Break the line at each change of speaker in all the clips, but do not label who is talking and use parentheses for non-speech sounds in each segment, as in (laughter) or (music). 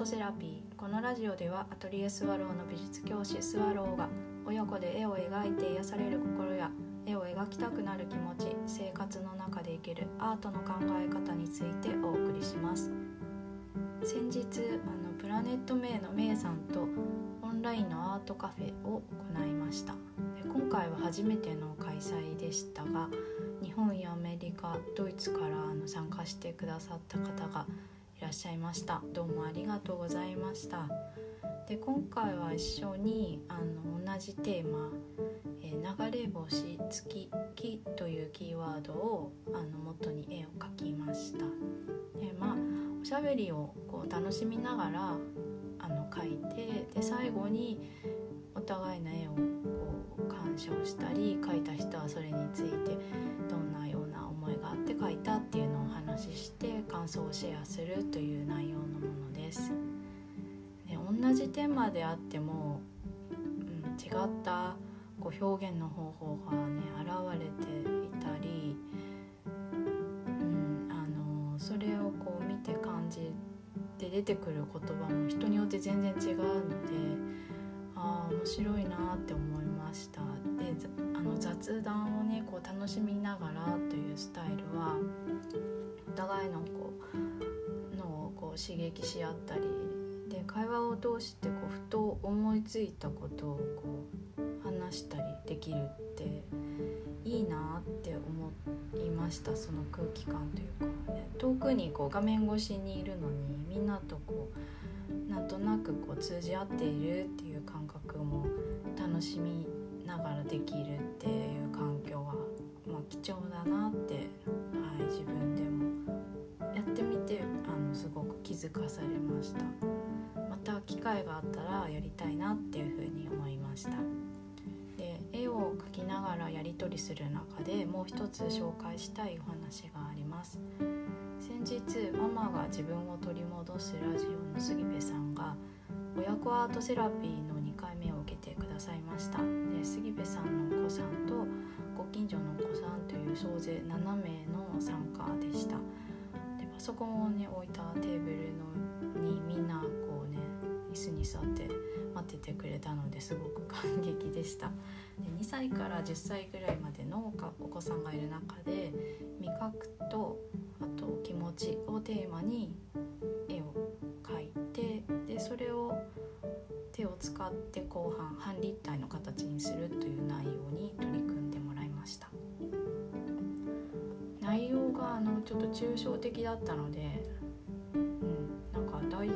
トセラピー。このラジオではアトリエスワローの美術教師スワローが親子で絵を描いて癒される心や絵を描きたくなる気持ち生活の中で生きるアートの考え方についてお送りします。先日あのプラネットメイのメイさんとオンラインのアートカフェを行いました。で今回は初めての開催でしたが日本やアメリカドイツからあの参加してくださった方がらっしゃいました。どうもありがとうございました。で今回は一緒にあの同じテーマ「えー、流れ星月木」というキーワードをあの元に絵を描きました。でまあおしゃべりをこう楽しみながらあの描いてで最後にお互いの絵をこう鑑賞したり描いた人はそれについてどんなような思いがあって描いたっていうのをお話しして感想をシェアするという内容のものです。で同じテーマであっても、うん、違ったこう表現の方法がね現れていたり、うん、あのそれをこう見て感じて出てくる言葉も人によって全然違うので。ああ面白いなって思いましたであの雑談楽しみながらというスタイルはお互いのこう脳をこう刺激し合ったりで会話を通してこうふと思いついたことをこう話したりできるっていいなって思いましたその空気感というか、ね、遠くにこう画面越しにいるのにみんなとこうなんとなくこう通じ合っているっていう感覚も楽しみながらできるっていう環境は、まあ、貴重だなって、はい、自分でもやってみてあのすごく気づかされました。また機会があったらやりたいなっていうふうに思いました。で絵を描きながらやり取りする中でもう一つ紹介したいお話があります。先日ママが自分を取り戻すラジオの杉部さんが親子アートセラピーの2回目を受けてくださいました。杉部さんのお子さんとご近所のお子さんという総勢7名の参加でした。でパソコンをね置いたテーブルのにみんなこうね椅子に座って待っててくれたのですごく感激でした。で2歳から10歳ぐらいまでのお子さんがいる中で味覚とあと気持ちをテーマにを使って後半半立体の形にするという内容に取り組んでもらいました。内容があのちょっと抽象的だったので、うん、なんか大丈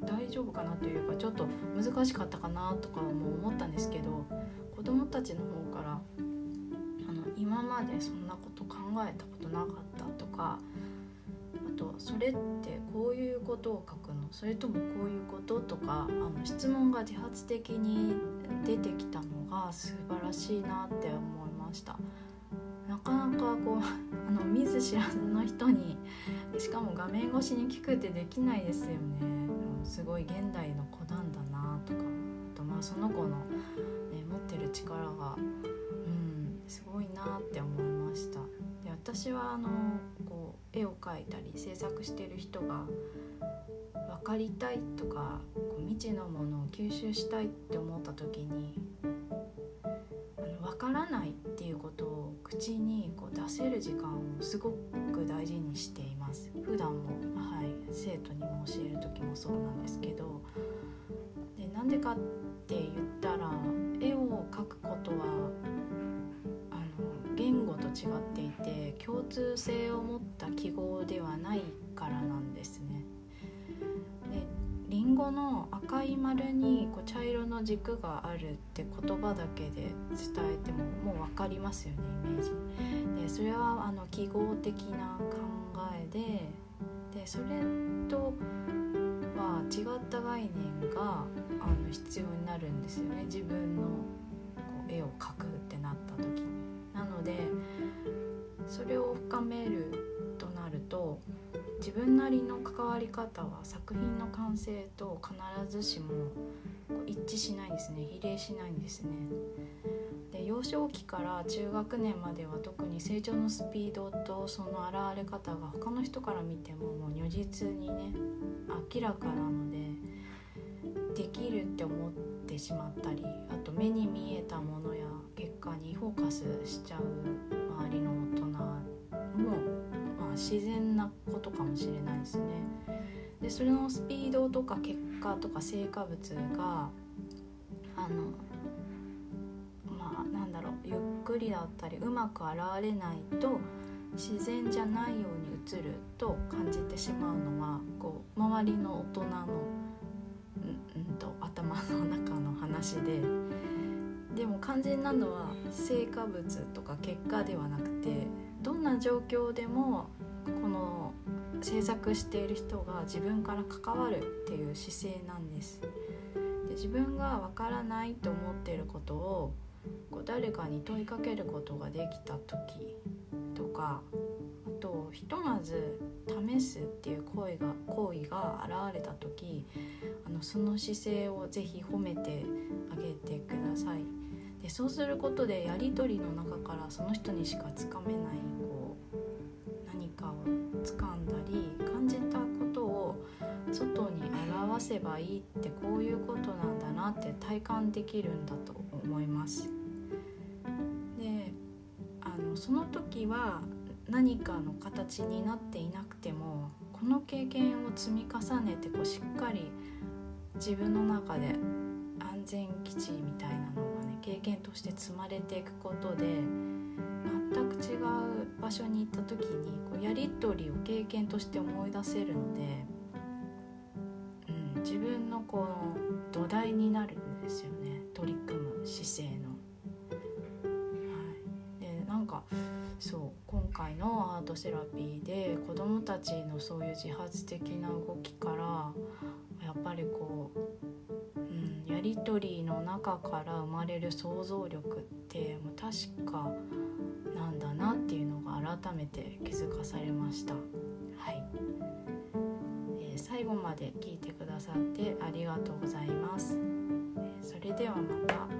夫大丈夫かなというかちょっと難しかったかなとかも思ったんですけど子どもたちの方からあの今までそんなこと考えたことなかったとかそれってこういうことを書くの？それともこういうこととかあの質問が自発的に出てきたのが素晴らしいなって思いました。なかなかこう (laughs) あの見ず知らずの人にしかも画面越しに聞くってできないですよね。すごい現代の子なんだなとかあとまあその子の、ね、持ってる力がうんすごいなって思いました。で私はあの絵を描いたり制作してる人が分かりたいとかこう未知のものを吸収したいって思った時にあの分からないっていうことを口にこう出せる時間をすごく大事にしています。普段も、はい、生徒にも教える時もそうなんですけど。でなんでかって言っ共通性を持った記号ではないからなんですね。でリンゴの赤い丸にこう茶色の軸があるって言葉だけで伝えてももう分かりますよねイメージ。でそれはあの記号的な考えででそれとは違った概念があの必要になるんですよね自分の分なりの関わり方は作品の完成と必ずしも一致しないんですね比例しないんですね。で幼少期から中学年までは特に成長のスピードとその現れ方が他の人から見てももう如実にね明らかなのでできるって思ってしまったりあと目に見えたものや結果にフォーカスしちゃう周りの大人も、まあ、自然なことかもしれないですね。でそれのスピードとか結果とか成果物があのまあなんだろうゆっくりだったりうまく現れないと自然じゃないように映ると感じてしまうのはこう周りの大人のうんと頭の中の話ででも肝心なのは成果物とか結果ではなくてどんな状況でもこの制作している人が自分から関わるっていう姿勢なんです。で自分がわからないと思っていることをこう誰かに問いかけることができた時とかあとひとまず試すっていう行為が行為が現れた時あのその姿勢をぜひ褒めてあげてください。でそうすることでやり取りの中からその人にしかつかめないこう何かを外に表せばいいってこういうことなんだなって体感できるんだと思います。であのその時は何かの形になっていなくてもこの経験を積み重ねてこうしっかり自分の中で安全基地みたいなのがね経験として積まれていくことで全く違う場所に行った時にこうやり取りを経験として思い出せるので、自分のこの土台になるんですよね取り組む姿勢の。はい、でなんかそう今回のアートセラピーで子どもたちのそういう自発的な動きからやっぱりこう、うん、やり取りの中から生まれる想像力ってもう確かなんだなっていうのが改めて気づかされました。はい、最後まで聞いてくださってありがとうございます。それではまた